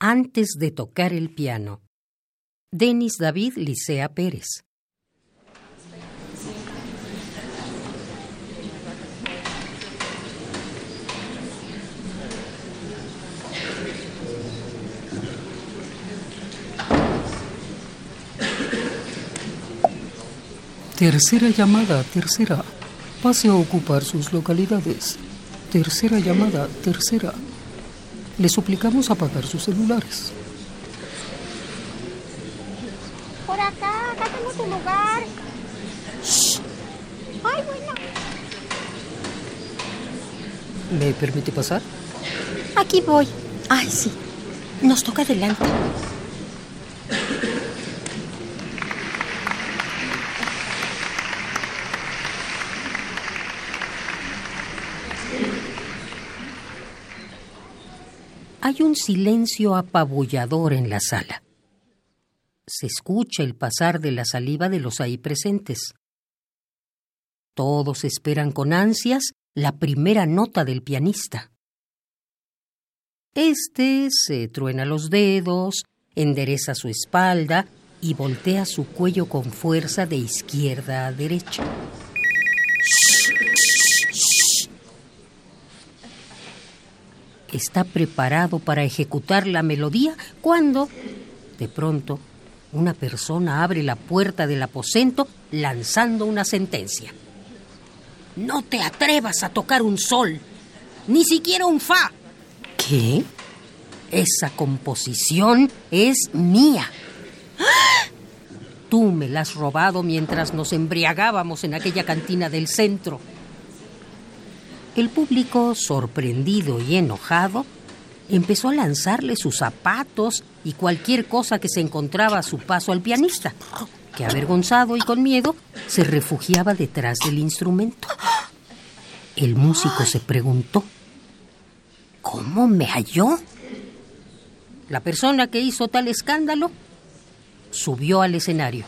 Antes de tocar el piano. Denis David Licea Pérez. Tercera llamada, tercera. Pase a ocupar sus localidades. Tercera llamada, tercera. Le suplicamos apagar sus celulares. Por acá, acá tengo tu lugar. Shh. Ay, bueno. ¿Me permite pasar? Aquí voy. Ay, sí. Nos toca adelante. Hay un silencio apabullador en la sala. Se escucha el pasar de la saliva de los ahí presentes. Todos esperan con ansias la primera nota del pianista. Este se truena los dedos, endereza su espalda y voltea su cuello con fuerza de izquierda a derecha. Está preparado para ejecutar la melodía cuando, de pronto, una persona abre la puerta del aposento lanzando una sentencia. No te atrevas a tocar un sol, ni siquiera un fa. ¿Qué? Esa composición es mía. Tú me la has robado mientras nos embriagábamos en aquella cantina del centro. El público, sorprendido y enojado, empezó a lanzarle sus zapatos y cualquier cosa que se encontraba a su paso al pianista, que avergonzado y con miedo se refugiaba detrás del instrumento. El músico se preguntó, ¿cómo me halló? La persona que hizo tal escándalo subió al escenario,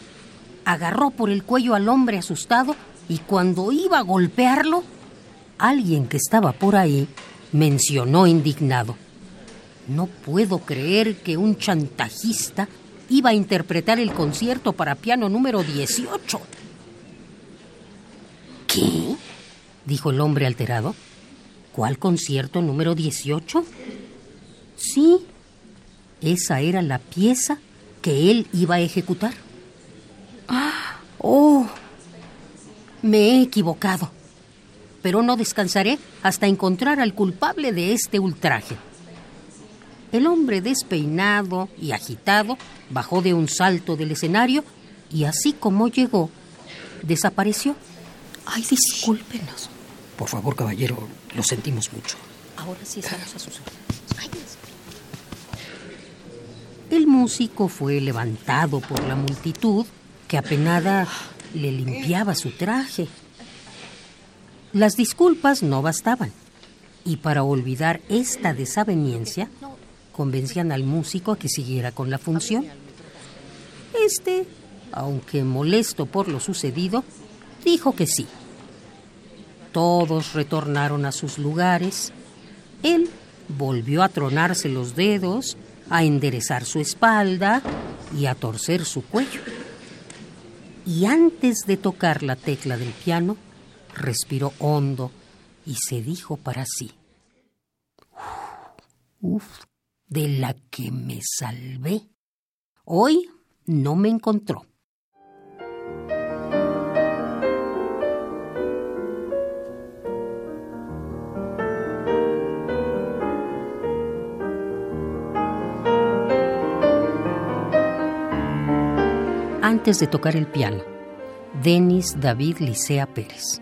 agarró por el cuello al hombre asustado y cuando iba a golpearlo, alguien que estaba por ahí mencionó indignado. No puedo creer que un chantajista iba a interpretar el concierto para piano número 18. ¿Qué? dijo el hombre alterado. ¿Cuál concierto número 18? Sí, esa era la pieza que él iba a ejecutar. Ah, oh, me he equivocado pero no descansaré hasta encontrar al culpable de este ultraje. El hombre despeinado y agitado bajó de un salto del escenario y así como llegó, desapareció. Ay, discúlpenos. Por favor, caballero, lo sentimos mucho. Ahora sí estamos a sus órdenes. El músico fue levantado por la multitud que apenada le limpiaba su traje. Las disculpas no bastaban, y para olvidar esta desaveniencia, convencían al músico a que siguiera con la función. Este, aunque molesto por lo sucedido, dijo que sí. Todos retornaron a sus lugares. Él volvió a tronarse los dedos, a enderezar su espalda y a torcer su cuello. Y antes de tocar la tecla del piano, respiró hondo y se dijo para sí, uf, de la que me salvé. Hoy no me encontró. Antes de tocar el piano, Denis David Licea Pérez.